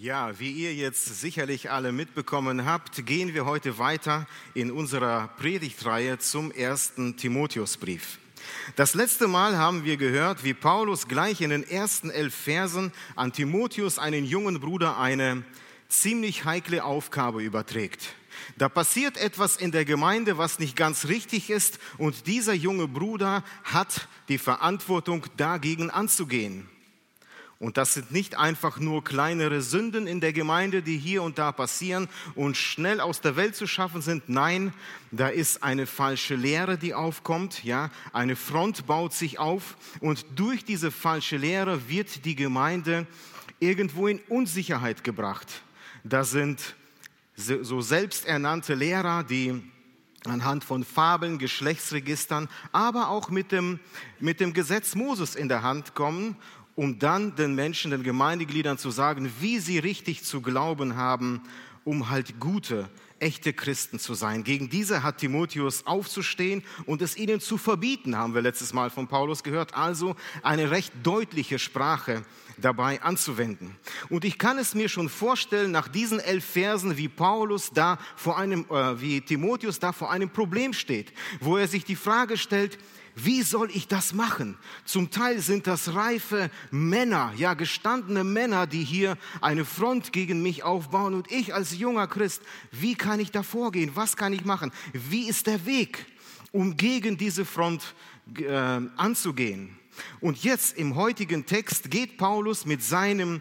Ja, wie ihr jetzt sicherlich alle mitbekommen habt, gehen wir heute weiter in unserer Predigtreihe zum ersten Timotheusbrief. Das letzte Mal haben wir gehört, wie Paulus gleich in den ersten elf Versen an Timotheus, einen jungen Bruder, eine ziemlich heikle Aufgabe überträgt. Da passiert etwas in der Gemeinde, was nicht ganz richtig ist, und dieser junge Bruder hat die Verantwortung, dagegen anzugehen. Und das sind nicht einfach nur kleinere Sünden in der Gemeinde, die hier und da passieren und schnell aus der Welt zu schaffen sind. Nein, da ist eine falsche Lehre, die aufkommt. Ja, eine Front baut sich auf und durch diese falsche Lehre wird die Gemeinde irgendwo in Unsicherheit gebracht. Da sind so selbsternannte Lehrer, die anhand von Fabeln, Geschlechtsregistern, aber auch mit dem, mit dem Gesetz Moses in der Hand kommen um dann den Menschen, den Gemeindegliedern zu sagen, wie sie richtig zu glauben haben, um halt gute, echte Christen zu sein. Gegen diese hat Timotheus aufzustehen und es ihnen zu verbieten, haben wir letztes Mal von Paulus gehört. Also eine recht deutliche Sprache dabei anzuwenden. Und ich kann es mir schon vorstellen, nach diesen elf Versen, wie Paulus da vor einem, äh, wie Timotheus da vor einem Problem steht, wo er sich die Frage stellt, wie soll ich das machen? Zum Teil sind das reife Männer, ja gestandene Männer, die hier eine Front gegen mich aufbauen und ich als junger Christ, wie kann ich da vorgehen? Was kann ich machen? Wie ist der Weg, um gegen diese Front äh, anzugehen? Und jetzt im heutigen Text geht Paulus mit seinem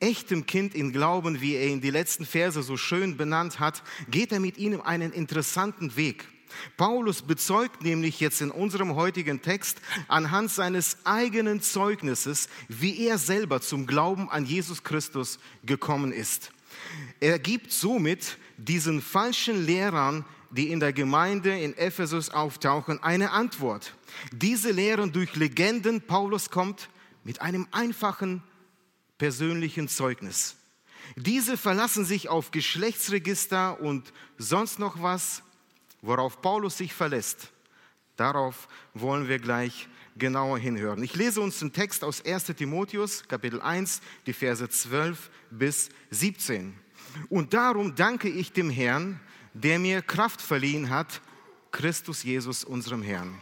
echtem Kind in Glauben, wie er in die letzten Verse so schön benannt hat, geht er mit ihnen einen interessanten Weg. Paulus bezeugt nämlich jetzt in unserem heutigen Text anhand seines eigenen Zeugnisses, wie er selber zum Glauben an Jesus Christus gekommen ist. Er gibt somit diesen falschen Lehrern, die in der Gemeinde in Ephesus auftauchen, eine Antwort. Diese lehren durch Legenden, Paulus kommt mit einem einfachen persönlichen Zeugnis. Diese verlassen sich auf Geschlechtsregister und sonst noch was worauf Paulus sich verlässt, darauf wollen wir gleich genauer hinhören. Ich lese uns den Text aus 1 Timotheus, Kapitel 1, die Verse 12 bis 17. Und darum danke ich dem Herrn, der mir Kraft verliehen hat, Christus Jesus, unserem Herrn,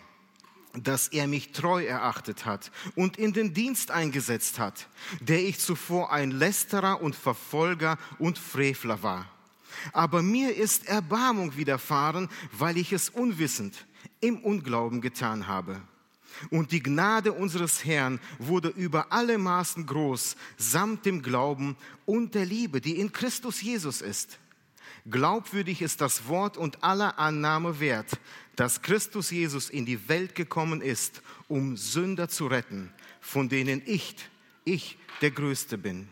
dass er mich treu erachtet hat und in den Dienst eingesetzt hat, der ich zuvor ein Lästerer und Verfolger und Frevler war aber mir ist Erbarmung widerfahren, weil ich es unwissend im Unglauben getan habe. Und die Gnade unseres Herrn wurde über alle Maßen groß, samt dem Glauben und der Liebe, die in Christus Jesus ist. Glaubwürdig ist das Wort und aller Annahme wert, dass Christus Jesus in die Welt gekommen ist, um Sünder zu retten, von denen ich, ich der Größte bin.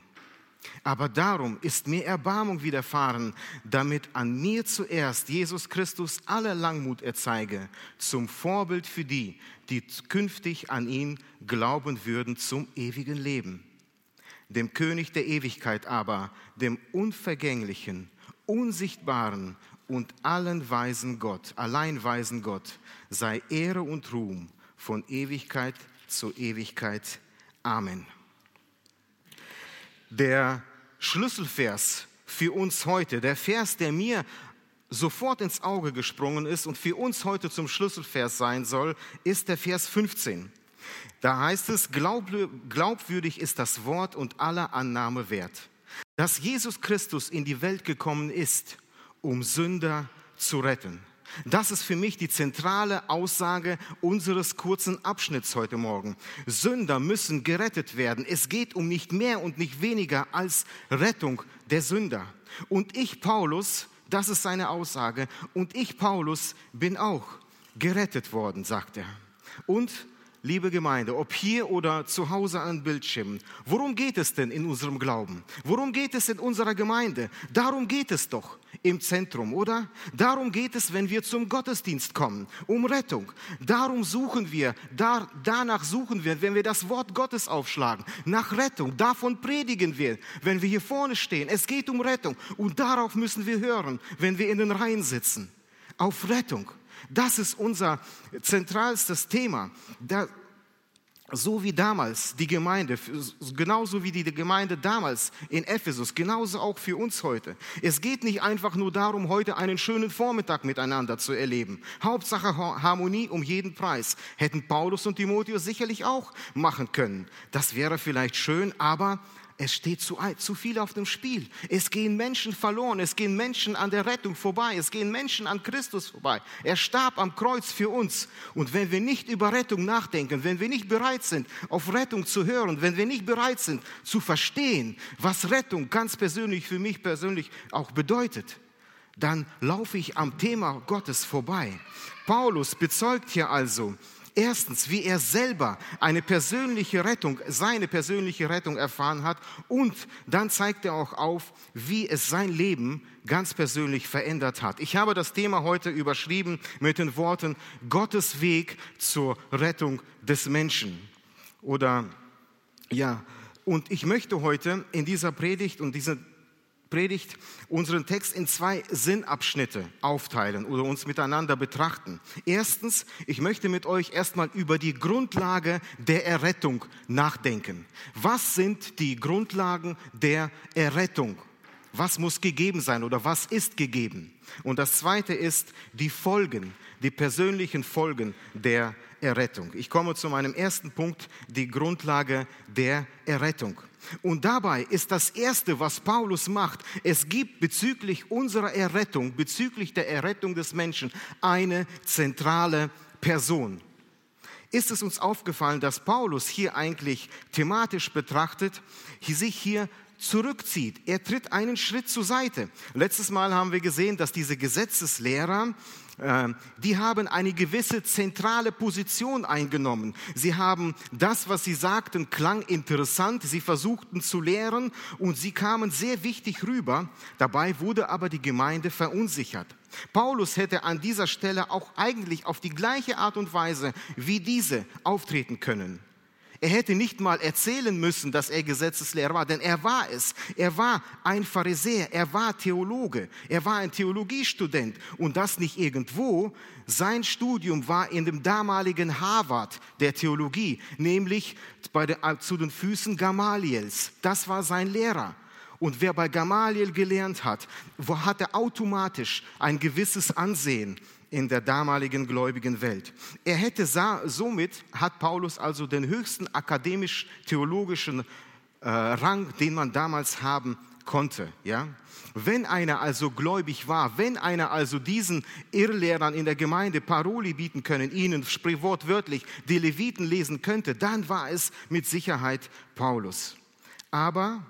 Aber darum ist mir Erbarmung widerfahren, damit an mir zuerst Jesus Christus alle Langmut erzeige, zum Vorbild für die, die künftig an ihn glauben würden zum ewigen Leben. Dem König der Ewigkeit aber, dem unvergänglichen, unsichtbaren und allen weisen Gott, allein weisen Gott, sei Ehre und Ruhm von Ewigkeit zu Ewigkeit. Amen. Der Schlüsselvers für uns heute, der Vers, der mir sofort ins Auge gesprungen ist und für uns heute zum Schlüsselvers sein soll, ist der Vers 15. Da heißt es, glaubwürdig ist das Wort und aller Annahme wert, dass Jesus Christus in die Welt gekommen ist, um Sünder zu retten. Das ist für mich die zentrale Aussage unseres kurzen Abschnitts heute Morgen. Sünder müssen gerettet werden. Es geht um nicht mehr und nicht weniger als Rettung der Sünder. Und ich, Paulus, das ist seine Aussage, und ich, Paulus, bin auch gerettet worden, sagt er. Und liebe Gemeinde, ob hier oder zu Hause an Bildschirmen, worum geht es denn in unserem Glauben? Worum geht es in unserer Gemeinde? Darum geht es doch im Zentrum, oder? Darum geht es, wenn wir zum Gottesdienst kommen, um Rettung. Darum suchen wir, da, danach suchen wir, wenn wir das Wort Gottes aufschlagen, nach Rettung. Davon predigen wir, wenn wir hier vorne stehen. Es geht um Rettung und darauf müssen wir hören, wenn wir in den Reihen sitzen. Auf Rettung. Das ist unser zentralstes Thema. Da, so wie damals die Gemeinde, genauso wie die Gemeinde damals in Ephesus, genauso auch für uns heute. Es geht nicht einfach nur darum, heute einen schönen Vormittag miteinander zu erleben. Hauptsache Harmonie um jeden Preis. Hätten Paulus und Timotheus sicherlich auch machen können. Das wäre vielleicht schön, aber es steht zu, zu viel auf dem Spiel. Es gehen Menschen verloren, es gehen Menschen an der Rettung vorbei, es gehen Menschen an Christus vorbei. Er starb am Kreuz für uns. Und wenn wir nicht über Rettung nachdenken, wenn wir nicht bereit sind, auf Rettung zu hören, wenn wir nicht bereit sind zu verstehen, was Rettung ganz persönlich für mich persönlich auch bedeutet, dann laufe ich am Thema Gottes vorbei. Paulus bezeugt hier also, Erstens, wie er selber eine persönliche Rettung, seine persönliche Rettung erfahren hat. Und dann zeigt er auch auf, wie es sein Leben ganz persönlich verändert hat. Ich habe das Thema heute überschrieben mit den Worten Gottes Weg zur Rettung des Menschen. Oder ja, und ich möchte heute in dieser Predigt und dieser Predigt unseren Text in zwei Sinnabschnitte aufteilen oder uns miteinander betrachten. Erstens, ich möchte mit euch erstmal über die Grundlage der Errettung nachdenken. Was sind die Grundlagen der Errettung? Was muss gegeben sein oder was ist gegeben? Und das zweite ist die Folgen, die persönlichen Folgen der Errettung. Ich komme zu meinem ersten Punkt, die Grundlage der Errettung. Und dabei ist das Erste, was Paulus macht, es gibt bezüglich unserer Errettung, bezüglich der Errettung des Menschen, eine zentrale Person. Ist es uns aufgefallen, dass Paulus hier eigentlich thematisch betrachtet, sich hier zurückzieht. Er tritt einen Schritt zur Seite. Letztes Mal haben wir gesehen, dass diese Gesetzeslehrer die haben eine gewisse zentrale Position eingenommen. Sie haben das, was sie sagten, klang interessant. Sie versuchten zu lehren und sie kamen sehr wichtig rüber. Dabei wurde aber die Gemeinde verunsichert. Paulus hätte an dieser Stelle auch eigentlich auf die gleiche Art und Weise wie diese auftreten können. Er hätte nicht mal erzählen müssen, dass er Gesetzeslehrer war, denn er war es. Er war ein Pharisäer, er war Theologe, er war ein Theologiestudent und das nicht irgendwo. Sein Studium war in dem damaligen Harvard der Theologie, nämlich den, äh, zu den Füßen Gamaliels. Das war sein Lehrer. Und wer bei Gamaliel gelernt hat, hatte automatisch ein gewisses Ansehen in der damaligen gläubigen Welt. Er hätte somit hat Paulus also den höchsten akademisch-theologischen äh, Rang, den man damals haben konnte. Ja? Wenn einer also gläubig war, wenn einer also diesen Irrlehrern in der Gemeinde Paroli bieten können, ihnen sprich wortwörtlich die Leviten lesen könnte, dann war es mit Sicherheit Paulus. Aber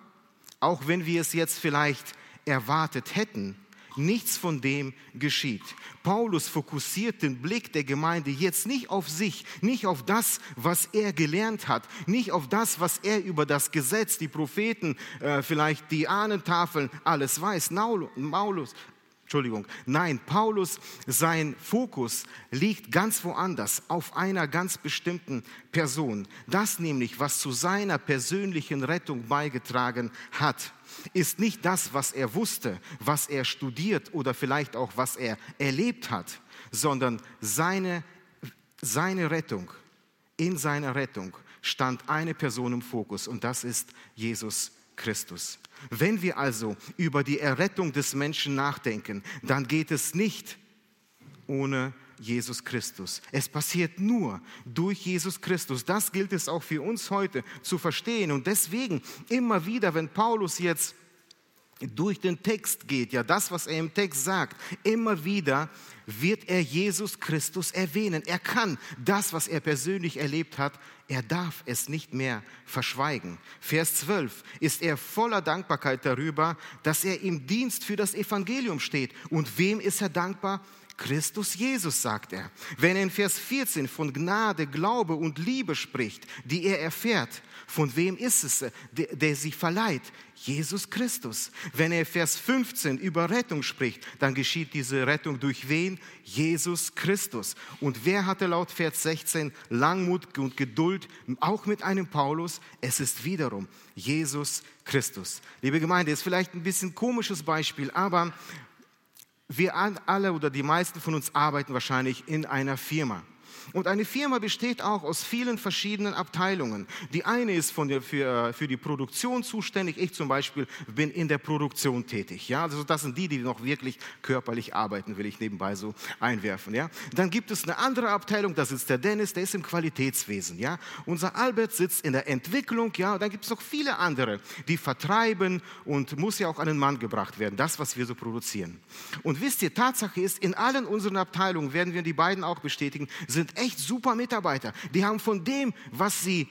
auch wenn wir es jetzt vielleicht erwartet hätten, Nichts von dem geschieht. Paulus fokussiert den Blick der Gemeinde jetzt nicht auf sich, nicht auf das, was er gelernt hat, nicht auf das, was er über das Gesetz, die Propheten, äh, vielleicht die Ahnentafeln, alles weiß. Paulus, Entschuldigung, nein, Paulus, sein Fokus liegt ganz woanders, auf einer ganz bestimmten Person. Das nämlich, was zu seiner persönlichen Rettung beigetragen hat ist nicht das, was er wusste, was er studiert oder vielleicht auch was er erlebt hat, sondern seine, seine Rettung. In seiner Rettung stand eine Person im Fokus und das ist Jesus Christus. Wenn wir also über die Errettung des Menschen nachdenken, dann geht es nicht ohne Jesus Christus. Es passiert nur durch Jesus Christus. Das gilt es auch für uns heute zu verstehen. Und deswegen immer wieder, wenn Paulus jetzt durch den Text geht, ja das, was er im Text sagt, immer wieder wird er Jesus Christus erwähnen. Er kann das, was er persönlich erlebt hat, er darf es nicht mehr verschweigen. Vers 12 ist er voller Dankbarkeit darüber, dass er im Dienst für das Evangelium steht. Und wem ist er dankbar? Christus Jesus, sagt er. Wenn er in Vers 14 von Gnade, Glaube und Liebe spricht, die er erfährt, von wem ist es, der, der sie verleiht? Jesus Christus. Wenn er Vers 15 über Rettung spricht, dann geschieht diese Rettung durch wen? Jesus Christus. Und wer hatte laut Vers 16 Langmut und Geduld, auch mit einem Paulus? Es ist wiederum Jesus Christus. Liebe Gemeinde, ist vielleicht ein bisschen komisches Beispiel, aber wir alle oder die meisten von uns arbeiten wahrscheinlich in einer Firma. Und eine Firma besteht auch aus vielen verschiedenen Abteilungen. Die eine ist von der, für, für die Produktion zuständig. Ich zum Beispiel bin in der Produktion tätig. Ja, also das sind die, die noch wirklich körperlich arbeiten, will ich nebenbei so einwerfen. Ja, dann gibt es eine andere Abteilung. Da sitzt der Dennis, der ist im Qualitätswesen. Ja, unser Albert sitzt in der Entwicklung. Ja, und dann gibt es noch viele andere, die vertreiben und muss ja auch an den Mann gebracht werden. Das, was wir so produzieren. Und wisst ihr, Tatsache ist, in allen unseren Abteilungen werden wir die beiden auch bestätigen, sind echt super Mitarbeiter. Die haben von dem, was sie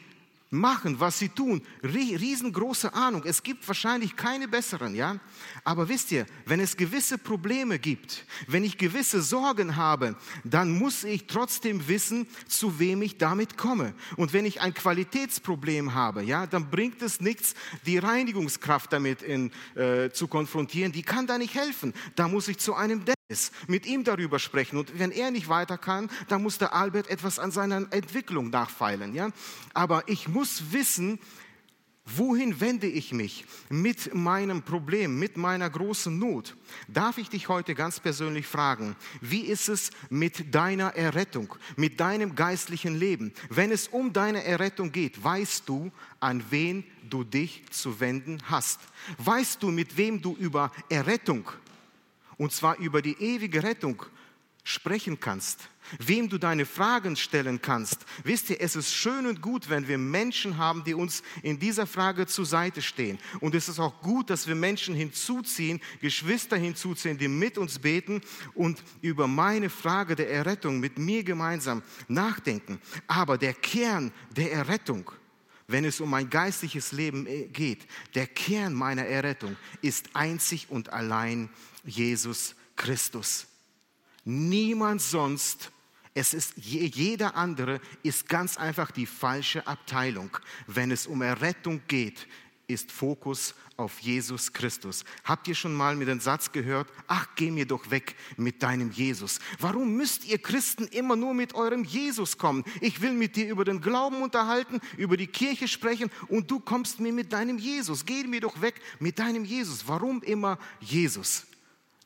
machen, was sie tun. Riesengroße Ahnung. Es gibt wahrscheinlich keine besseren, ja. Aber wisst ihr, wenn es gewisse Probleme gibt, wenn ich gewisse Sorgen habe, dann muss ich trotzdem wissen, zu wem ich damit komme. Und wenn ich ein Qualitätsproblem habe, ja, dann bringt es nichts, die Reinigungskraft damit in, äh, zu konfrontieren. Die kann da nicht helfen. Da muss ich zu einem Dennis, mit ihm darüber sprechen. Und wenn er nicht weiter kann, dann muss der Albert etwas an seiner Entwicklung nachfeilen, ja. Aber ich muss wissen, wohin wende ich mich mit meinem Problem, mit meiner großen Not. Darf ich dich heute ganz persönlich fragen, wie ist es mit deiner Errettung, mit deinem geistlichen Leben? Wenn es um deine Errettung geht, weißt du, an wen du dich zu wenden hast? Weißt du, mit wem du über Errettung, und zwar über die ewige Rettung, sprechen kannst? wem du deine Fragen stellen kannst. Wisst ihr, es ist schön und gut, wenn wir Menschen haben, die uns in dieser Frage zur Seite stehen. Und es ist auch gut, dass wir Menschen hinzuziehen, Geschwister hinzuziehen, die mit uns beten und über meine Frage der Errettung mit mir gemeinsam nachdenken. Aber der Kern der Errettung, wenn es um mein geistliches Leben geht, der Kern meiner Errettung ist einzig und allein Jesus Christus. Niemand sonst es ist jeder andere ist ganz einfach die falsche Abteilung. Wenn es um Errettung geht, ist Fokus auf Jesus Christus. Habt ihr schon mal mit dem Satz gehört, ach, geh mir doch weg mit deinem Jesus. Warum müsst ihr Christen immer nur mit eurem Jesus kommen? Ich will mit dir über den Glauben unterhalten, über die Kirche sprechen und du kommst mir mit deinem Jesus. Geh mir doch weg mit deinem Jesus. Warum immer Jesus?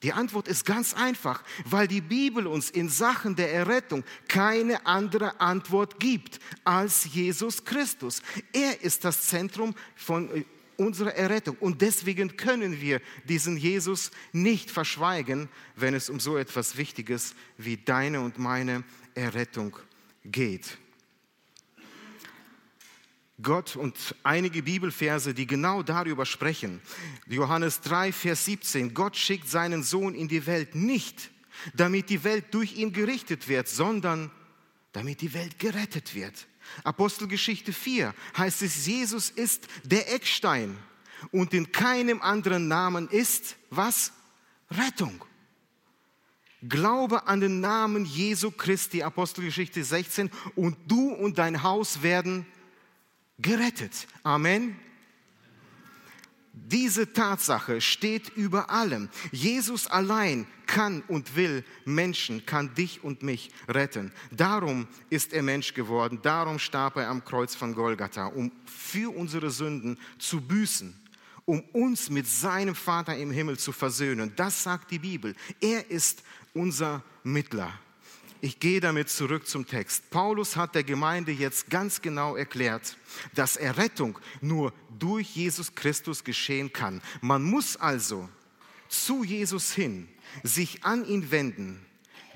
Die Antwort ist ganz einfach, weil die Bibel uns in Sachen der Errettung keine andere Antwort gibt als Jesus Christus. Er ist das Zentrum von äh, unserer Errettung und deswegen können wir diesen Jesus nicht verschweigen, wenn es um so etwas Wichtiges wie deine und meine Errettung geht. Gott und einige Bibelverse, die genau darüber sprechen. Johannes 3, Vers 17. Gott schickt seinen Sohn in die Welt nicht, damit die Welt durch ihn gerichtet wird, sondern damit die Welt gerettet wird. Apostelgeschichte 4 heißt es, Jesus ist der Eckstein und in keinem anderen Namen ist was? Rettung. Glaube an den Namen Jesu Christi, Apostelgeschichte 16, und du und dein Haus werden gerettet. Amen. Diese Tatsache steht über allem. Jesus allein kann und will Menschen, kann dich und mich retten. Darum ist er Mensch geworden, darum starb er am Kreuz von Golgatha, um für unsere Sünden zu büßen, um uns mit seinem Vater im Himmel zu versöhnen. Das sagt die Bibel. Er ist unser Mittler. Ich gehe damit zurück zum Text. Paulus hat der Gemeinde jetzt ganz genau erklärt, dass Errettung nur durch Jesus Christus geschehen kann. Man muss also zu Jesus hin, sich an ihn wenden.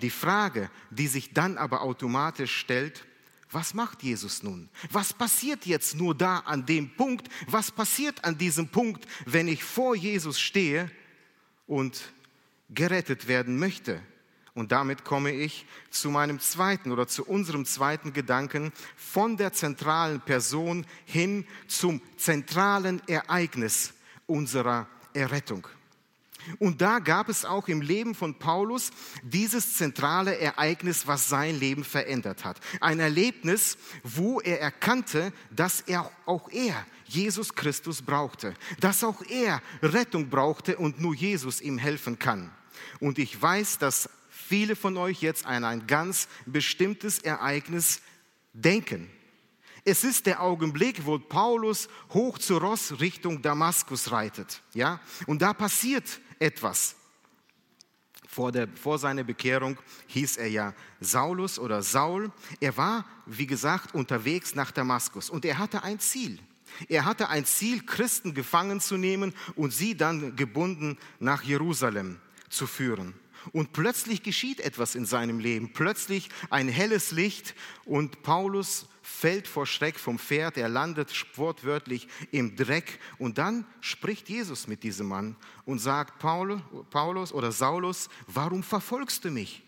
Die Frage, die sich dann aber automatisch stellt, was macht Jesus nun? Was passiert jetzt nur da an dem Punkt? Was passiert an diesem Punkt, wenn ich vor Jesus stehe und gerettet werden möchte? Und damit komme ich zu meinem zweiten oder zu unserem zweiten Gedanken von der zentralen Person hin zum zentralen Ereignis unserer Errettung. Und da gab es auch im Leben von Paulus dieses zentrale Ereignis, was sein Leben verändert hat. Ein Erlebnis, wo er erkannte, dass er auch er Jesus Christus brauchte, dass auch er Rettung brauchte und nur Jesus ihm helfen kann. Und ich weiß, dass viele von euch jetzt an ein ganz bestimmtes Ereignis denken. Es ist der Augenblick, wo Paulus hoch zu Ross Richtung Damaskus reitet. Ja? Und da passiert etwas. Vor, der, vor seiner Bekehrung hieß er ja Saulus oder Saul. Er war, wie gesagt, unterwegs nach Damaskus und er hatte ein Ziel. Er hatte ein Ziel, Christen gefangen zu nehmen und sie dann gebunden nach Jerusalem zu führen. Und plötzlich geschieht etwas in seinem Leben, plötzlich ein helles Licht und Paulus fällt vor Schreck vom Pferd, er landet wortwörtlich im Dreck und dann spricht Jesus mit diesem Mann und sagt, Paulus oder Saulus, warum verfolgst du mich?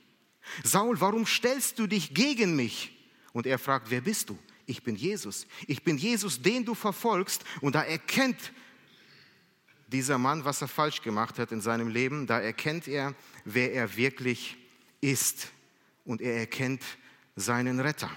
Saul, warum stellst du dich gegen mich? Und er fragt, wer bist du? Ich bin Jesus. Ich bin Jesus, den du verfolgst. Und da erkennt dieser Mann, was er falsch gemacht hat in seinem Leben, da erkennt er, wer er wirklich ist. Und er erkennt seinen Retter.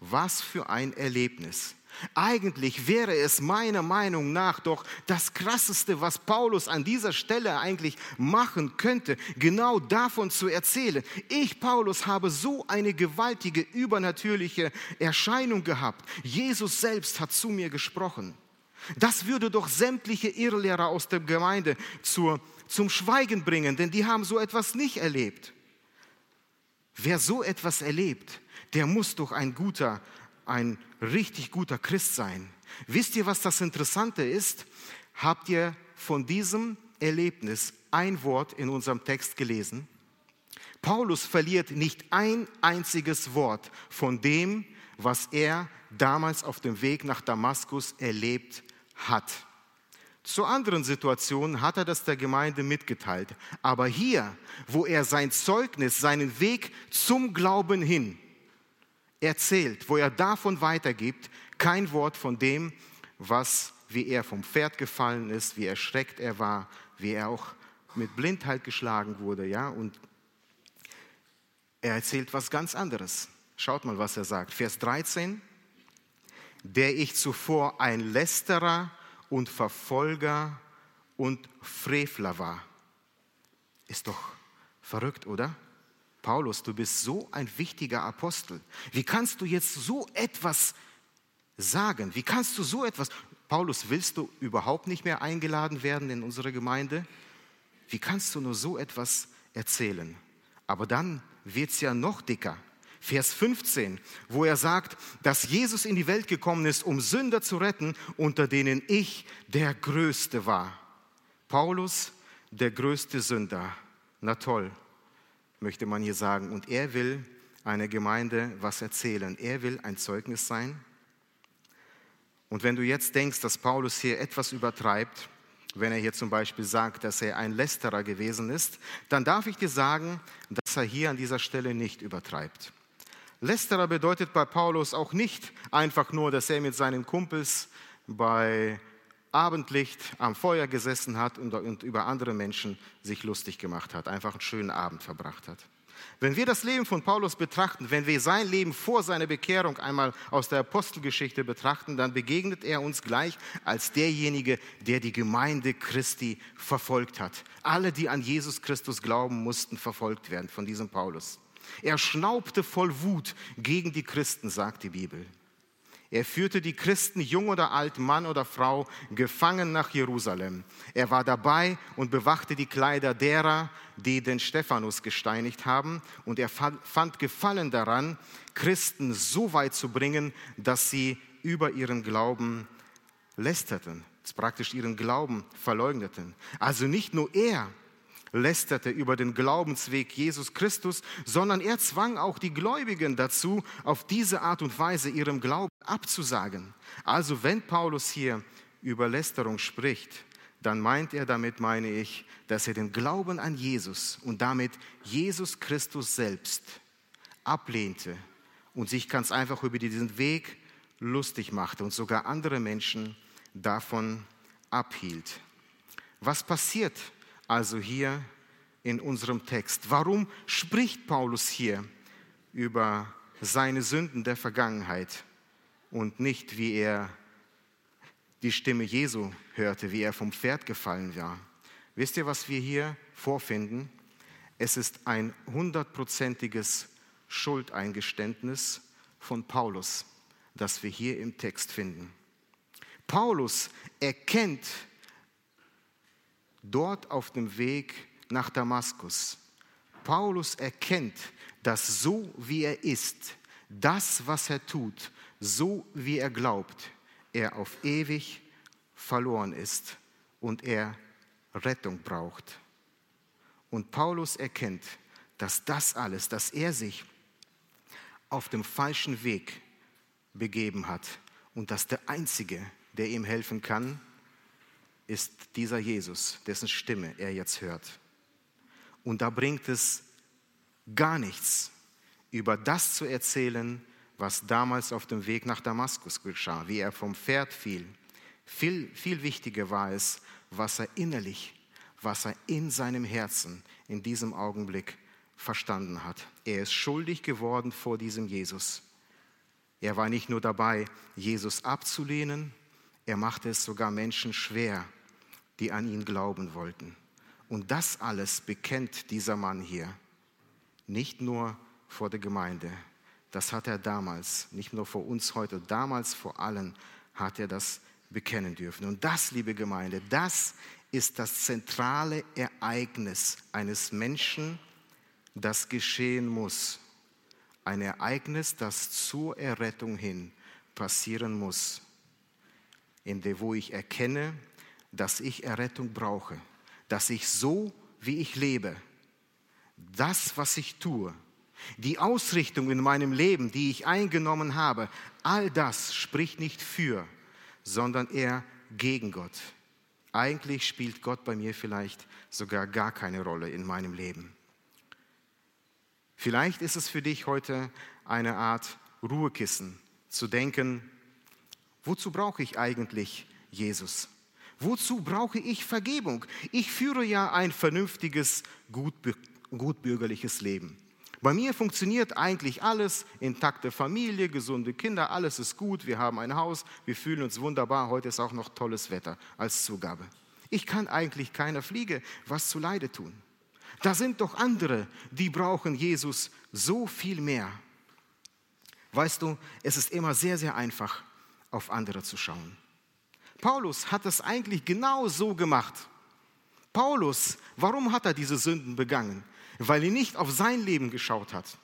Was für ein Erlebnis. Eigentlich wäre es meiner Meinung nach doch das Krasseste, was Paulus an dieser Stelle eigentlich machen könnte, genau davon zu erzählen. Ich, Paulus, habe so eine gewaltige übernatürliche Erscheinung gehabt. Jesus selbst hat zu mir gesprochen. Das würde doch sämtliche Irrlehrer aus der Gemeinde zur, zum Schweigen bringen, denn die haben so etwas nicht erlebt. Wer so etwas erlebt, der muss doch ein guter, ein richtig guter Christ sein. Wisst ihr, was das Interessante ist? Habt ihr von diesem Erlebnis ein Wort in unserem Text gelesen? Paulus verliert nicht ein einziges Wort von dem, was er damals auf dem Weg nach Damaskus erlebt hat. Zu anderen Situationen hat er das der Gemeinde mitgeteilt. Aber hier, wo er sein Zeugnis, seinen Weg zum Glauben hin erzählt, wo er davon weitergibt, kein Wort von dem, was, wie er vom Pferd gefallen ist, wie erschreckt er war, wie er auch mit Blindheit geschlagen wurde, ja, und er erzählt was ganz anderes. Schaut mal, was er sagt. Vers 13, der ich zuvor ein Lästerer und Verfolger und Frevler war. Ist doch verrückt, oder? Paulus, du bist so ein wichtiger Apostel. Wie kannst du jetzt so etwas sagen? Wie kannst du so etwas? Paulus, willst du überhaupt nicht mehr eingeladen werden in unsere Gemeinde? Wie kannst du nur so etwas erzählen? Aber dann wird es ja noch dicker. Vers 15, wo er sagt, dass Jesus in die Welt gekommen ist, um Sünder zu retten, unter denen ich der Größte war. Paulus, der größte Sünder. Na toll möchte man hier sagen. Und er will einer Gemeinde was erzählen. Er will ein Zeugnis sein. Und wenn du jetzt denkst, dass Paulus hier etwas übertreibt, wenn er hier zum Beispiel sagt, dass er ein Lästerer gewesen ist, dann darf ich dir sagen, dass er hier an dieser Stelle nicht übertreibt. Lästerer bedeutet bei Paulus auch nicht einfach nur, dass er mit seinen Kumpels bei Abendlicht am Feuer gesessen hat und, über andere Menschen sich lustig gemacht hat, einfach einen schönen Abend verbracht hat. Wenn wir das Leben von Paulus betrachten, wenn wir sein Leben vor seiner Bekehrung einmal aus der Apostelgeschichte betrachten, dann begegnet er uns gleich als derjenige, der die Gemeinde Christi verfolgt hat. Alle, die an Jesus Christus glauben, mussten verfolgt werden von diesem Paulus. Er schnaubte voll Wut gegen die Christen, sagt die Bibel. Er führte die Christen, jung oder alt, Mann oder Frau, gefangen nach Jerusalem. Er war dabei und bewachte die Kleider derer, die den Stephanus gesteinigt haben. Und er fand Gefallen daran, Christen so weit zu bringen, dass sie über ihren Glauben lästerten, praktisch ihren Glauben verleugneten. Also nicht nur er, lästerte über den Glaubensweg Jesus Christus, sondern er zwang auch die Gläubigen dazu, auf diese Art und Weise ihrem Glauben abzusagen. Also wenn Paulus hier über Lästerung spricht, dann meint er damit, meine ich, dass er den Glauben an Jesus und damit Jesus Christus selbst ablehnte und sich ganz einfach über diesen Weg lustig machte und sogar andere Menschen davon abhielt. Was passiert, also hier in unserem Text. Warum spricht Paulus hier über seine Sünden der Vergangenheit und nicht, wie er die Stimme Jesu hörte, wie er vom Pferd gefallen war? Wisst ihr, was wir hier vorfinden? Es ist ein hundertprozentiges Schuldeingeständnis von Paulus, das wir hier im Text finden. Paulus erkennt dort auf dem Weg nach Damaskus. Paulus erkennt, dass so wie er ist, das, was er tut, so wie er glaubt, er auf ewig verloren ist und er Rettung braucht. Und Paulus erkennt, dass das alles, dass er sich auf dem falschen Weg begeben hat und dass der Einzige, der ihm helfen kann, ist dieser Jesus, dessen Stimme er jetzt hört. Und da bringt es gar nichts, über das zu erzählen, was damals auf dem Weg nach Damaskus geschah, wie er vom Pferd fiel. Viel, viel wichtiger war es, was er innerlich, was er in seinem Herzen in diesem Augenblick verstanden hat. Er ist schuldig geworden vor diesem Jesus. Er war nicht nur dabei, Jesus abzulehnen, er machte es sogar Menschen schwer, die an ihn glauben wollten. Und das alles bekennt dieser Mann hier, nicht nur vor der Gemeinde. Das hat er damals, nicht nur vor uns heute, damals vor allen hat er das bekennen dürfen. Und das, liebe Gemeinde, das ist das zentrale Ereignis eines Menschen, das geschehen muss. Ein Ereignis, das zur Errettung hin passieren muss, in dem wo ich erkenne, dass ich Errettung brauche, dass ich so, wie ich lebe, das, was ich tue, die Ausrichtung in meinem Leben, die ich eingenommen habe, all das spricht nicht für, sondern eher gegen Gott. Eigentlich spielt Gott bei mir vielleicht sogar gar keine Rolle in meinem Leben. Vielleicht ist es für dich heute eine Art Ruhekissen, zu denken, wozu brauche ich eigentlich Jesus? Wozu brauche ich Vergebung? Ich führe ja ein vernünftiges, gutbürgerliches Leben. Bei mir funktioniert eigentlich alles, intakte Familie, gesunde Kinder, alles ist gut, wir haben ein Haus, wir fühlen uns wunderbar, heute ist auch noch tolles Wetter als Zugabe. Ich kann eigentlich keiner Fliege was zu Leide tun. Da sind doch andere, die brauchen Jesus so viel mehr. Weißt du, es ist immer sehr, sehr einfach, auf andere zu schauen. Paulus hat es eigentlich genau so gemacht. Paulus, warum hat er diese Sünden begangen? Weil er nicht auf sein Leben geschaut hat.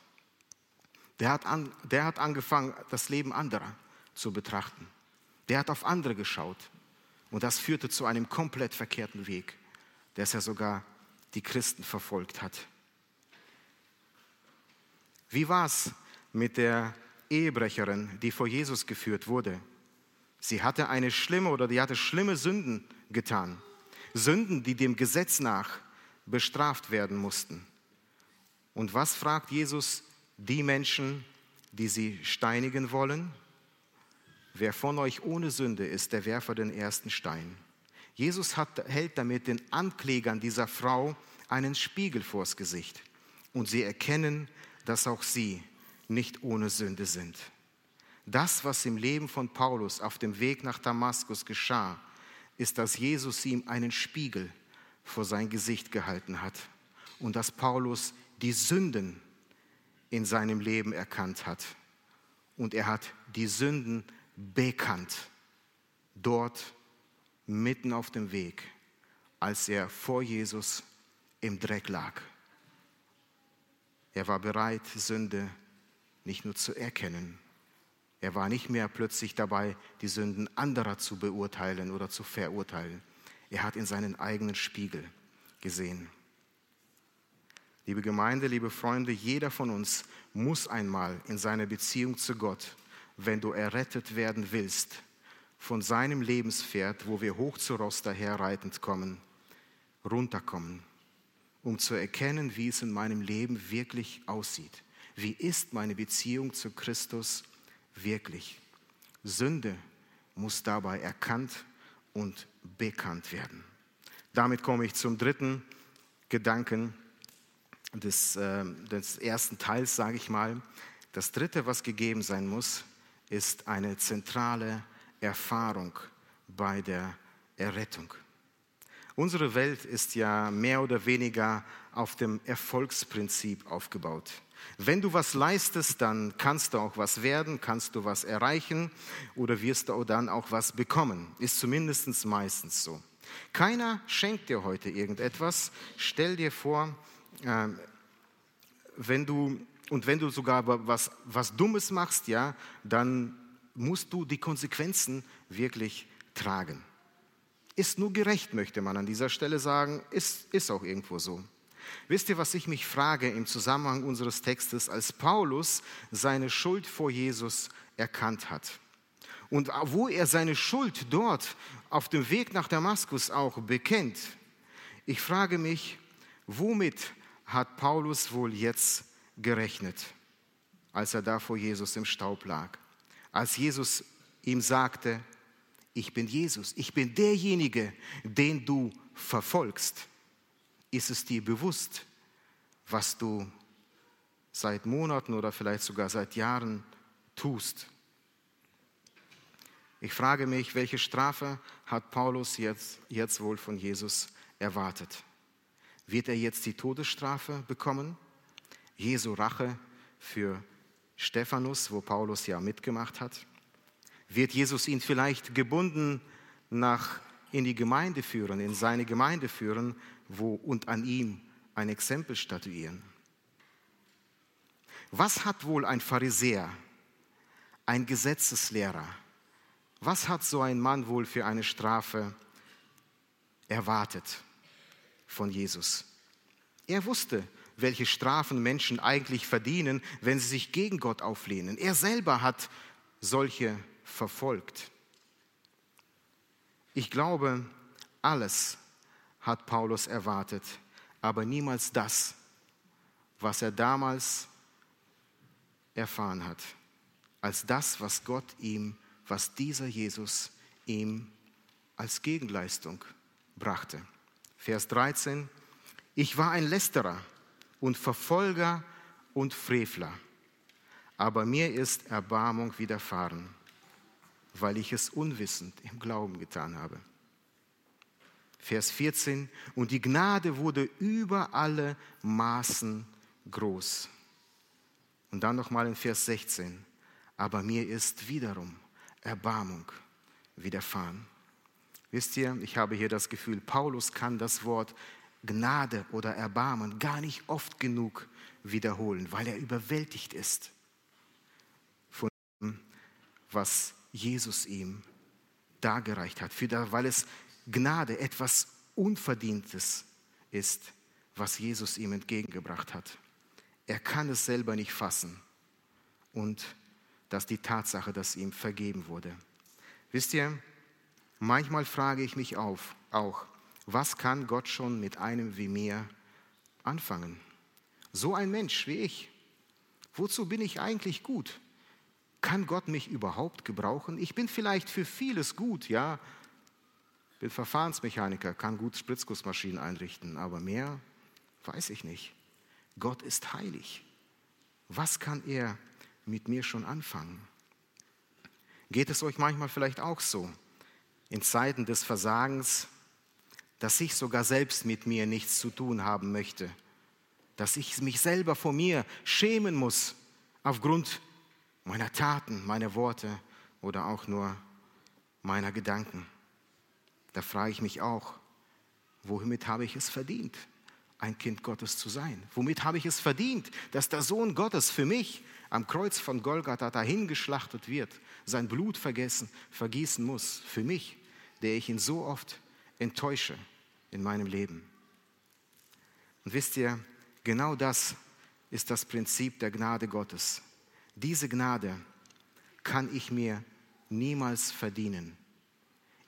Der hat, an, der hat angefangen, das Leben anderer zu betrachten. Der hat auf andere geschaut. Und das führte zu einem komplett verkehrten Weg, es ja sogar die Christen verfolgt hat. Wie war es mit der Ehebrecherin, die vor Jesus geführt wurde? Sie hatte eine schlimme oder die hatte schlimme Sünden getan. Sünden, die dem Gesetz nach bestraft werden mussten. Und was fragt Jesus die Menschen, die sie steinigen wollen? Wer von euch ohne Sünde ist, der werfe den ersten Stein. Jesus hat, hält damit den Anklägern dieser Frau einen Spiegel vors Gesicht und sie erkennen, dass auch sie nicht ohne Sünde sind. Das, was im Leben von Paulus auf dem Weg nach Damaskus geschah, ist, dass Jesus ihm einen Spiegel vor sein Gesicht gehalten hat und dass Paulus die Sünden in seinem Leben erkannt hat. Und er hat die Sünden bekannt, dort mitten auf dem Weg, als er vor Jesus im Dreck lag. Er war bereit, Sünde nicht nur zu erkennen, er war nicht mehr plötzlich dabei, die Sünden anderer zu beurteilen oder zu verurteilen. Er hat in seinen eigenen Spiegel gesehen. Liebe Gemeinde, liebe Freunde, jeder von uns muss einmal in seiner Beziehung zu Gott, wenn du errettet werden willst, von seinem Lebenspferd, wo wir hoch zu Ross daherreitend kommen, runterkommen, um zu erkennen, wie es in meinem Leben wirklich aussieht. Wie ist meine Beziehung zu Christus wirklich? Sünde muss dabei erkannt und bekannt werden. Damit komme ich zum dritten Gedanken des, äh, des ersten Teils, sage ich mal. Das dritte, was gegeben sein muss, ist eine zentrale Erfahrung bei der Errettung. Unsere Welt ist ja mehr oder weniger auf dem Erfolgsprinzip aufgebaut. Wenn du was leistest, dann kannst du auch was werden, kannst du was erreichen oder wirst du dann auch was bekommen. Ist zumindest meistens so. Keiner schenkt dir heute irgendetwas. Stell dir vor, äh, wenn du, und wenn du sogar was, was Dummes machst, ja, dann musst du die Konsequenzen wirklich tragen. Ist nur gerecht, möchte man an dieser Stelle sagen, ist, ist auch irgendwo so. Wisst ihr, was ich mich frage im Zusammenhang unseres Textes, als Paulus seine Schuld vor Jesus erkannt hat? Und wo er seine Schuld dort auf dem Weg nach Damaskus auch bekennt, ich frage mich, womit hat Paulus wohl jetzt gerechnet, als er da vor Jesus im Staub lag? Als Jesus ihm sagte, ich bin Jesus, ich bin derjenige, den du verfolgst. Ist es dir bewusst, was du seit Monaten oder vielleicht sogar seit Jahren tust? Ich frage mich, welche Strafe hat Paulus jetzt, jetzt wohl von Jesus erwartet? Wird er jetzt die Todesstrafe bekommen? Jesu Rache für Stephanus, wo Paulus ja mitgemacht hat? Wird Jesus ihn vielleicht gebunden nach, in die Gemeinde führen, in seine Gemeinde führen wo, und an ihm ein Exempel statuieren? Was hat wohl ein Pharisäer, ein Gesetzeslehrer, was hat so ein Mann wohl für eine Strafe erwartet von Jesus? Er wusste, welche Strafen Menschen eigentlich verdienen, wenn sie sich gegen Gott auflehnen. Er selber hat solche verfolgt. Ich glaube, alles hat Paulus erwartet, aber niemals das, was er damals erfahren hat, als das, was Gott ihm, was dieser Jesus ihm als Gegenleistung brachte. Vers 13, ich war ein Lästerer und Verfolger und Frevler, aber mir ist Erbarmung widerfahren weil ich es unwissend im Glauben getan habe. Vers 14, und die Gnade wurde über alle Maßen groß. Und dann nochmal in Vers 16, aber mir ist wiederum Erbarmung widerfahren. Wisst ihr, ich habe hier das Gefühl, Paulus kann das Wort Gnade oder Erbarmen gar nicht oft genug wiederholen, weil er überwältigt ist von dem, was Jesus ihm dargereicht hat, für weil es Gnade, etwas Unverdientes ist, was Jesus ihm entgegengebracht hat. Er kann es selber nicht fassen und dass die Tatsache, dass ihm vergeben wurde. Wisst ihr, manchmal frage ich mich auf, auch, was kann Gott schon mit einem wie mir anfangen? So ein Mensch wie ich. Wozu bin ich eigentlich gut? Kann Gott mich überhaupt gebrauchen? Ich bin vielleicht für vieles gut, ja. Bin Verfahrensmechaniker, kann gut Spritzgussmaschinen einrichten, aber mehr weiß ich nicht. Gott ist heilig. Was kann er mit mir schon anfangen? Geht es euch manchmal vielleicht auch so, in Zeiten des Versagens, dass ich sogar selbst mit mir nichts zu tun haben möchte, dass ich mich selber vor mir schämen muss aufgrund meiner Taten, meiner Worte oder auch nur meiner Gedanken. Da frage ich mich auch, womit habe ich es verdient, ein Kind Gottes zu sein? Womit habe ich es verdient, dass der Sohn Gottes für mich am Kreuz von Golgatha dahingeschlachtet wird, sein Blut vergessen, vergießen muss, für mich, der ich ihn so oft enttäusche in meinem Leben? Und wisst ihr, genau das ist das Prinzip der Gnade Gottes. Diese Gnade kann ich mir niemals verdienen.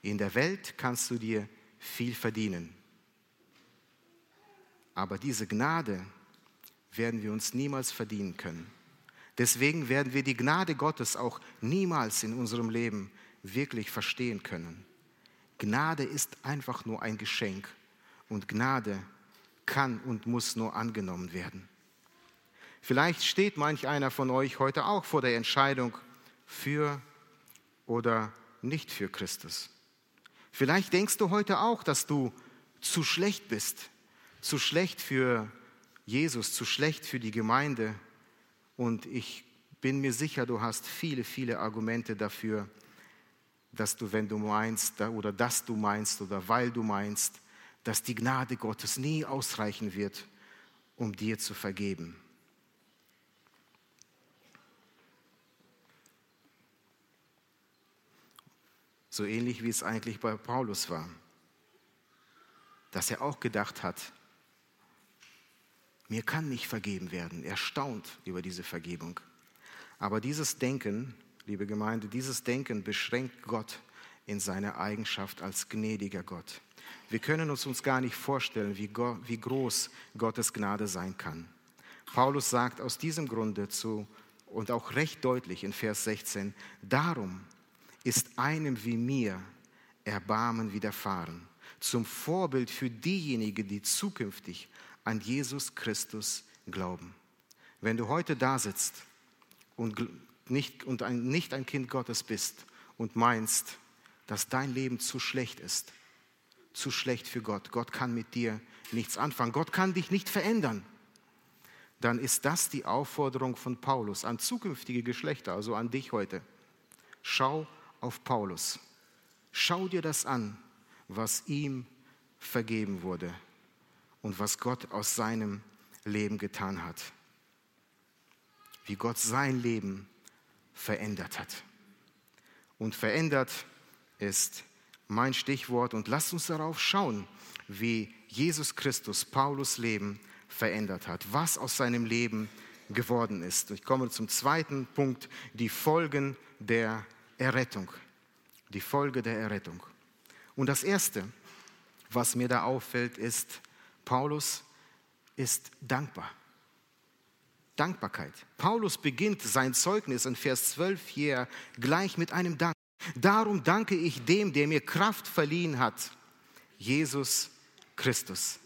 In der Welt kannst du dir viel verdienen. Aber diese Gnade werden wir uns niemals verdienen können. Deswegen werden wir die Gnade Gottes auch niemals in unserem Leben wirklich verstehen können. Gnade ist einfach nur ein Geschenk und Gnade kann und muss nur angenommen werden. Vielleicht steht manch einer von euch heute auch vor der Entscheidung für oder nicht für Christus. Vielleicht denkst du heute auch, dass du zu schlecht bist, zu schlecht für Jesus, zu schlecht für die Gemeinde. Und ich bin mir sicher, du hast viele, viele Argumente dafür, dass du, wenn du meinst, oder dass du meinst, oder weil du meinst, dass die Gnade Gottes nie ausreichen wird, um dir zu vergeben. So ähnlich wie es eigentlich bei Paulus war, dass er auch gedacht hat, mir kann nicht vergeben werden. Er staunt über diese Vergebung. Aber dieses Denken, liebe Gemeinde, dieses Denken beschränkt Gott in seiner Eigenschaft als gnädiger Gott. Wir können uns uns gar nicht vorstellen, wie, wie groß Gottes Gnade sein kann. Paulus sagt aus diesem Grunde zu, und auch recht deutlich in Vers 16, darum ist einem wie mir Erbarmen widerfahren, zum Vorbild für diejenigen, die zukünftig an Jesus Christus glauben. Wenn du heute da sitzt und nicht, und ein, nicht ein Kind Gottes bist und meinst, dass dein Leben zu schlecht ist, zu schlecht für Gott, Gott kann mit dir nichts anfangen, Gott kann dich nicht verändern, dann ist das die Aufforderung von Paulus an zukünftige Geschlechter, also an dich heute. Schau auf Paulus. Schau dir das an, was ihm vergeben wurde und was Gott aus seinem Leben getan hat. Wie Gott sein Leben verändert hat. Und verändert ist mein Stichwort. Und lasst uns darauf schauen, wie Jesus Christus Paulus Leben verändert hat, was aus seinem Leben geworden ist. Ich komme zum zweiten Punkt, die Folgen der Errettung. Die Folge der Errettung. Und das Erste, was mir da auffällt, ist, Paulus ist dankbar. Dankbarkeit. Paulus beginnt sein Zeugnis in Vers 12 hier gleich mit einem Dank. Darum danke ich dem, der mir Kraft verliehen hat, Jesus Christus.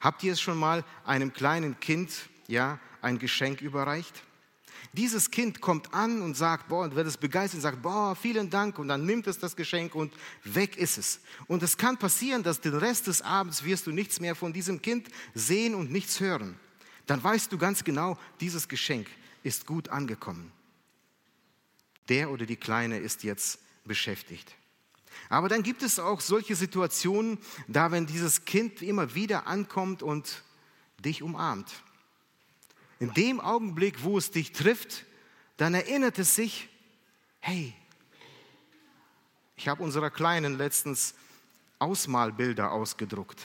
Habt ihr es schon mal einem kleinen Kind ja, ein Geschenk überreicht? Dieses Kind kommt an und sagt, boah, und wird es begeistert und sagt, boah, vielen Dank und dann nimmt es das Geschenk und weg ist es. Und es kann passieren, dass den Rest des Abends wirst du nichts mehr von diesem Kind sehen und nichts hören. Dann weißt du ganz genau, dieses Geschenk ist gut angekommen. Der oder die Kleine ist jetzt beschäftigt. Aber dann gibt es auch solche Situationen, da wenn dieses Kind immer wieder ankommt und dich umarmt in dem Augenblick, wo es dich trifft, dann erinnert es sich, hey, ich habe unserer Kleinen letztens Ausmalbilder ausgedruckt.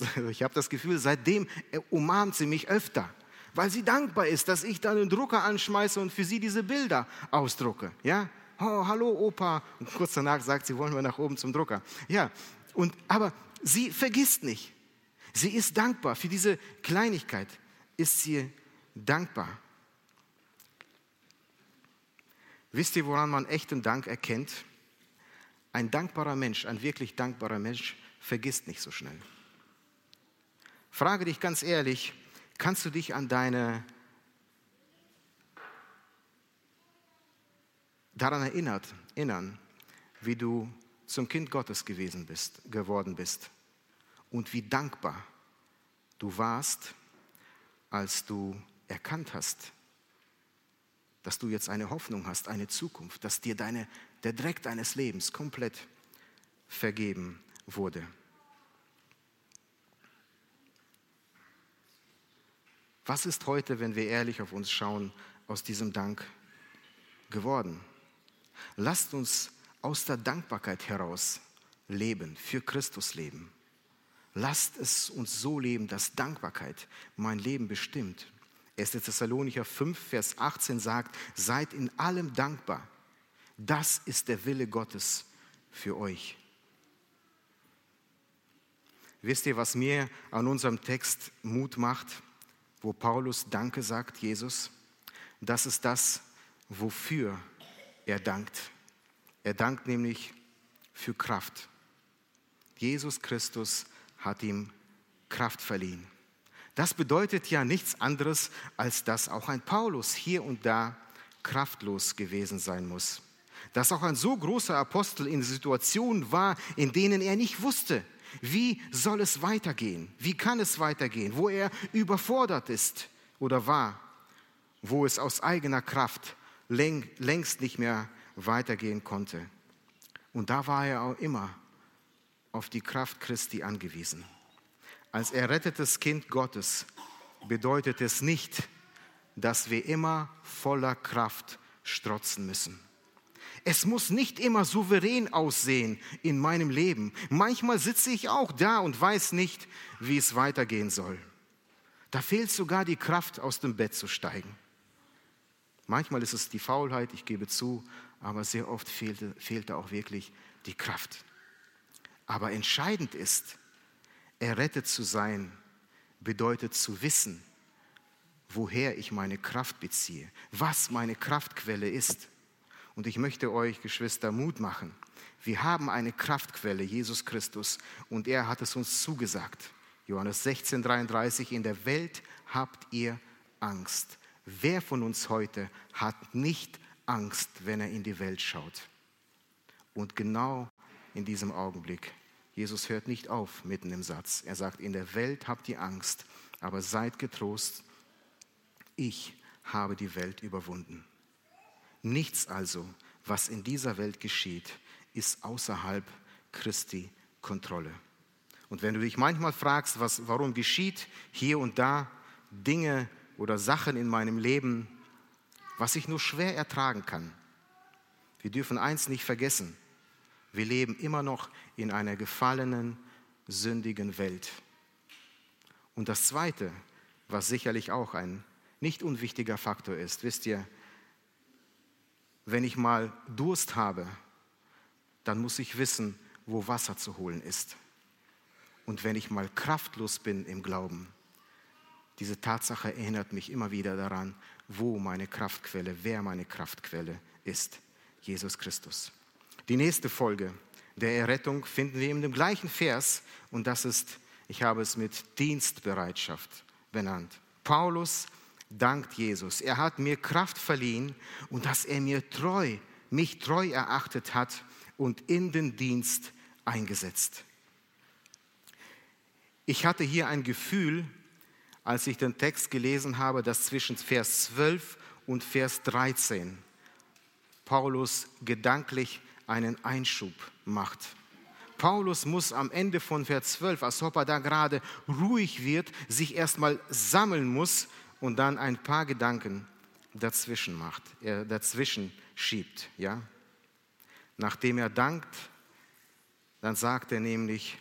Ich habe das Gefühl, seitdem umarmt sie mich öfter, weil sie dankbar ist, dass ich dann den Drucker anschmeiße und für sie diese Bilder ausdrucke. Ja? Oh, hallo Opa. Und kurz danach sagt sie, wollen wir nach oben zum Drucker. Ja, und, aber sie vergisst nicht. Sie ist dankbar für diese Kleinigkeit ist sie dankbar. Wisst ihr, woran man echten Dank erkennt? Ein dankbarer Mensch, ein wirklich dankbarer Mensch vergisst nicht so schnell. Frage dich ganz ehrlich, kannst du dich an deine daran erinnert, erinnern, wie du zum Kind Gottes gewesen bist, geworden bist und wie dankbar du warst als du erkannt hast, dass du jetzt eine Hoffnung hast, eine Zukunft, dass dir deine, der Dreck deines Lebens komplett vergeben wurde. Was ist heute, wenn wir ehrlich auf uns schauen, aus diesem Dank geworden? Lasst uns aus der Dankbarkeit heraus leben, für Christus leben. Lasst es uns so leben, dass Dankbarkeit mein Leben bestimmt. 1. Thessalonicher 5, Vers 18 sagt, seid in allem dankbar. Das ist der Wille Gottes für euch. Wisst ihr, was mir an unserem Text Mut macht, wo Paulus Danke sagt, Jesus? Das ist das, wofür er dankt. Er dankt nämlich für Kraft. Jesus Christus hat ihm Kraft verliehen. Das bedeutet ja nichts anderes, als dass auch ein Paulus hier und da kraftlos gewesen sein muss. Dass auch ein so großer Apostel in Situationen war, in denen er nicht wusste, wie soll es weitergehen, wie kann es weitergehen, wo er überfordert ist oder war, wo es aus eigener Kraft längst nicht mehr weitergehen konnte. Und da war er auch immer auf die Kraft Christi angewiesen. Als errettetes Kind Gottes bedeutet es nicht, dass wir immer voller Kraft strotzen müssen. Es muss nicht immer souverän aussehen in meinem Leben. Manchmal sitze ich auch da und weiß nicht, wie es weitergehen soll. Da fehlt sogar die Kraft, aus dem Bett zu steigen. Manchmal ist es die Faulheit, ich gebe zu, aber sehr oft fehlte, fehlte auch wirklich die Kraft. Aber entscheidend ist, errettet zu sein, bedeutet zu wissen, woher ich meine Kraft beziehe, was meine Kraftquelle ist. Und ich möchte euch, Geschwister, Mut machen. Wir haben eine Kraftquelle, Jesus Christus, und er hat es uns zugesagt. Johannes 16, 33, in der Welt habt ihr Angst. Wer von uns heute hat nicht Angst, wenn er in die Welt schaut? Und genau in diesem Augenblick, Jesus hört nicht auf mitten im Satz. Er sagt, in der Welt habt ihr Angst, aber seid getrost, ich habe die Welt überwunden. Nichts also, was in dieser Welt geschieht, ist außerhalb Christi Kontrolle. Und wenn du dich manchmal fragst, was, warum geschieht hier und da Dinge oder Sachen in meinem Leben, was ich nur schwer ertragen kann, wir dürfen eins nicht vergessen. Wir leben immer noch in einer gefallenen, sündigen Welt. Und das Zweite, was sicherlich auch ein nicht unwichtiger Faktor ist, wisst ihr, wenn ich mal Durst habe, dann muss ich wissen, wo Wasser zu holen ist. Und wenn ich mal kraftlos bin im Glauben, diese Tatsache erinnert mich immer wieder daran, wo meine Kraftquelle, wer meine Kraftquelle ist, Jesus Christus. Die nächste Folge der Errettung finden wir in dem gleichen Vers und das ist, ich habe es mit Dienstbereitschaft benannt. Paulus dankt Jesus. Er hat mir Kraft verliehen und dass er mir treu, mich treu erachtet hat und in den Dienst eingesetzt. Ich hatte hier ein Gefühl, als ich den Text gelesen habe, dass zwischen Vers 12 und Vers 13 Paulus gedanklich einen Einschub macht. Paulus muss am Ende von Vers 12, als ob er da gerade ruhig wird, sich erstmal sammeln muss und dann ein paar Gedanken dazwischen macht, er dazwischen schiebt, ja. Nachdem er dankt, dann sagt er nämlich,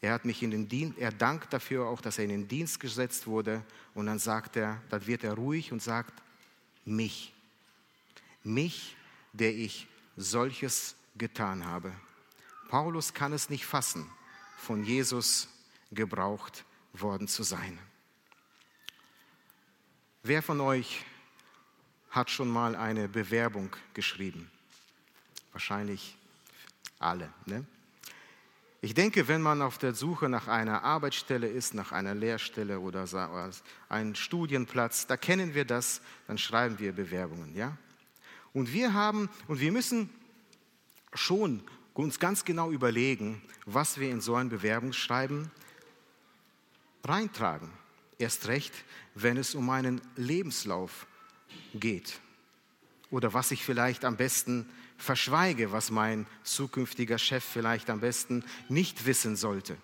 er hat mich in den Dienst, er dankt dafür auch, dass er in den Dienst gesetzt wurde und dann sagt er, dann wird er ruhig und sagt, mich, mich, der ich solches getan habe. Paulus kann es nicht fassen, von Jesus gebraucht worden zu sein. Wer von euch hat schon mal eine Bewerbung geschrieben? Wahrscheinlich alle. Ne? Ich denke, wenn man auf der Suche nach einer Arbeitsstelle ist, nach einer Lehrstelle oder einem Studienplatz, da kennen wir das, dann schreiben wir Bewerbungen, ja? Und wir haben und wir müssen schon uns ganz genau überlegen, was wir in so ein Bewerbungsschreiben reintragen. Erst recht, wenn es um meinen Lebenslauf geht. Oder was ich vielleicht am besten verschweige, was mein zukünftiger Chef vielleicht am besten nicht wissen sollte.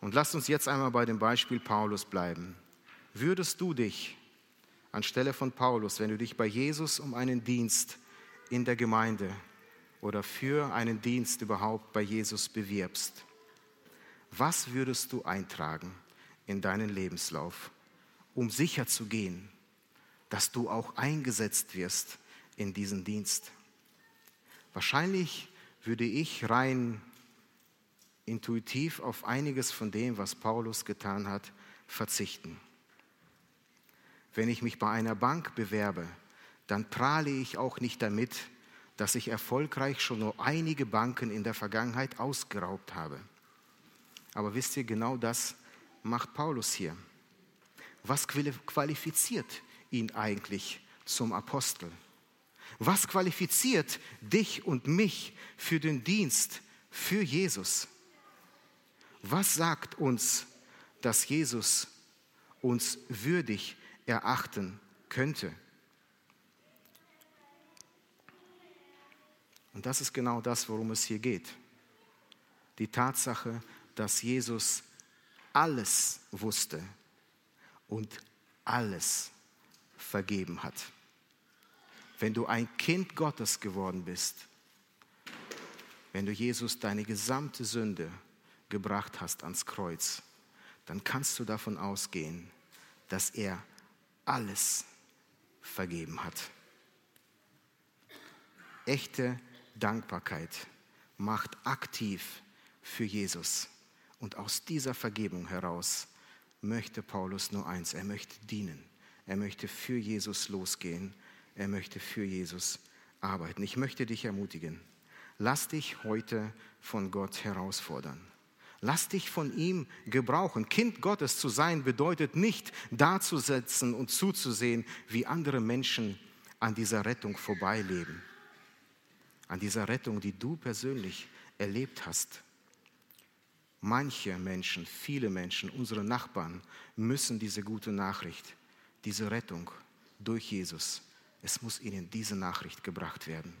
Und lasst uns jetzt einmal bei dem Beispiel Paulus bleiben. Würdest du dich anstelle von Paulus, wenn du dich bei Jesus um einen Dienst in der Gemeinde oder für einen Dienst überhaupt bei Jesus bewirbst, was würdest du eintragen? in deinen Lebenslauf, um sicher zu gehen, dass du auch eingesetzt wirst in diesen Dienst. Wahrscheinlich würde ich rein intuitiv auf einiges von dem, was Paulus getan hat, verzichten. Wenn ich mich bei einer Bank bewerbe, dann prahle ich auch nicht damit, dass ich erfolgreich schon nur einige Banken in der Vergangenheit ausgeraubt habe. Aber wisst ihr, genau das macht Paulus hier? Was qualifiziert ihn eigentlich zum Apostel? Was qualifiziert dich und mich für den Dienst für Jesus? Was sagt uns, dass Jesus uns würdig erachten könnte? Und das ist genau das, worum es hier geht. Die Tatsache, dass Jesus alles wusste und alles vergeben hat. Wenn du ein Kind Gottes geworden bist, wenn du Jesus deine gesamte Sünde gebracht hast ans Kreuz, dann kannst du davon ausgehen, dass er alles vergeben hat. Echte Dankbarkeit macht aktiv für Jesus. Und aus dieser Vergebung heraus möchte Paulus nur eins, er möchte dienen. Er möchte für Jesus losgehen. Er möchte für Jesus arbeiten. Ich möchte dich ermutigen. Lass dich heute von Gott herausfordern. Lass dich von ihm gebrauchen. Kind Gottes zu sein bedeutet nicht dazusetzen und zuzusehen, wie andere Menschen an dieser Rettung vorbeileben. An dieser Rettung, die du persönlich erlebt hast. Manche Menschen, viele Menschen, unsere Nachbarn müssen diese gute Nachricht, diese Rettung durch Jesus, es muss ihnen diese Nachricht gebracht werden.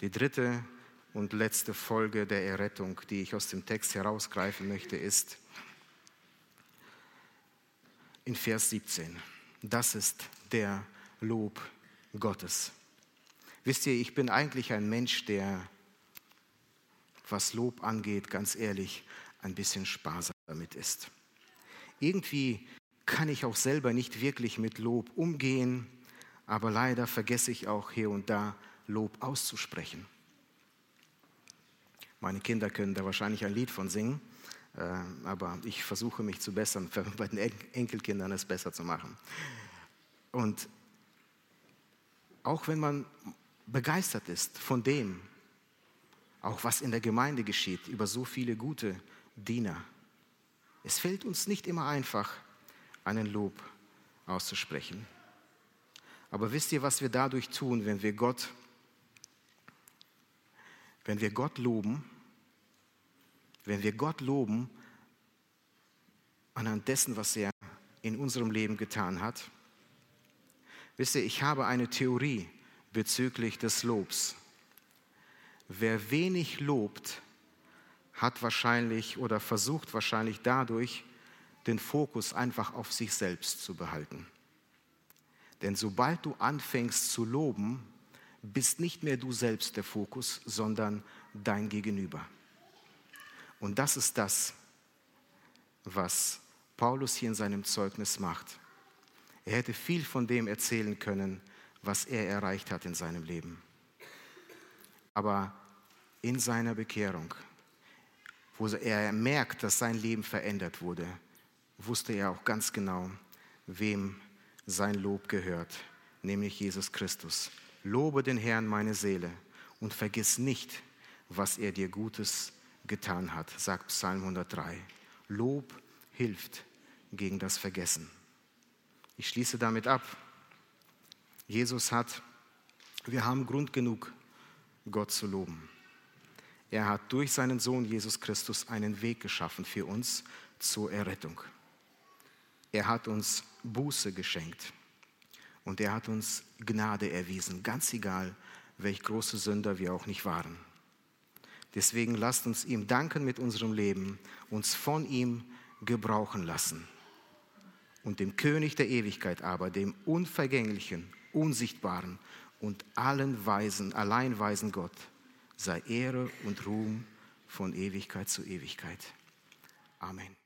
Die dritte und letzte Folge der Errettung, die ich aus dem Text herausgreifen möchte, ist in Vers 17. Das ist der Lob Gottes. Wisst ihr, ich bin eigentlich ein Mensch, der, was Lob angeht, ganz ehrlich, ein bisschen sparsam damit ist. Irgendwie kann ich auch selber nicht wirklich mit Lob umgehen, aber leider vergesse ich auch hier und da Lob auszusprechen. Meine Kinder können da wahrscheinlich ein Lied von singen, äh, aber ich versuche mich zu bessern, bei den Enkelkindern es besser zu machen. Und auch wenn man begeistert ist von dem, auch was in der Gemeinde geschieht, über so viele gute Diener, es fällt uns nicht immer einfach, einen Lob auszusprechen. Aber wisst ihr, was wir dadurch tun, wenn wir Gott wenn wir Gott loben, wenn wir Gott loben anhand dessen, was er in unserem Leben getan hat. Wisst ihr, ich habe eine Theorie bezüglich des Lobs. Wer wenig lobt, hat wahrscheinlich oder versucht wahrscheinlich dadurch, den Fokus einfach auf sich selbst zu behalten. Denn sobald du anfängst zu loben, bist nicht mehr du selbst der Fokus, sondern dein Gegenüber. Und das ist das, was Paulus hier in seinem Zeugnis macht. Er hätte viel von dem erzählen können, was er erreicht hat in seinem Leben. Aber in seiner Bekehrung, wo er merkt, dass sein Leben verändert wurde, wusste er auch ganz genau, wem sein Lob gehört, nämlich Jesus Christus. Lobe den Herrn meine Seele und vergiss nicht, was er dir Gutes getan hat, sagt Psalm 103. Lob hilft gegen das Vergessen. Ich schließe damit ab. Jesus hat, wir haben Grund genug, Gott zu loben. Er hat durch seinen Sohn Jesus Christus einen Weg geschaffen für uns zur Errettung. Er hat uns Buße geschenkt. Und er hat uns Gnade erwiesen, ganz egal, welch große Sünder wir auch nicht waren. Deswegen lasst uns ihm danken mit unserem Leben, uns von ihm gebrauchen lassen. Und dem König der Ewigkeit aber, dem unvergänglichen, unsichtbaren und allen Weisen, allein weisen Gott, sei Ehre und Ruhm von Ewigkeit zu Ewigkeit. Amen.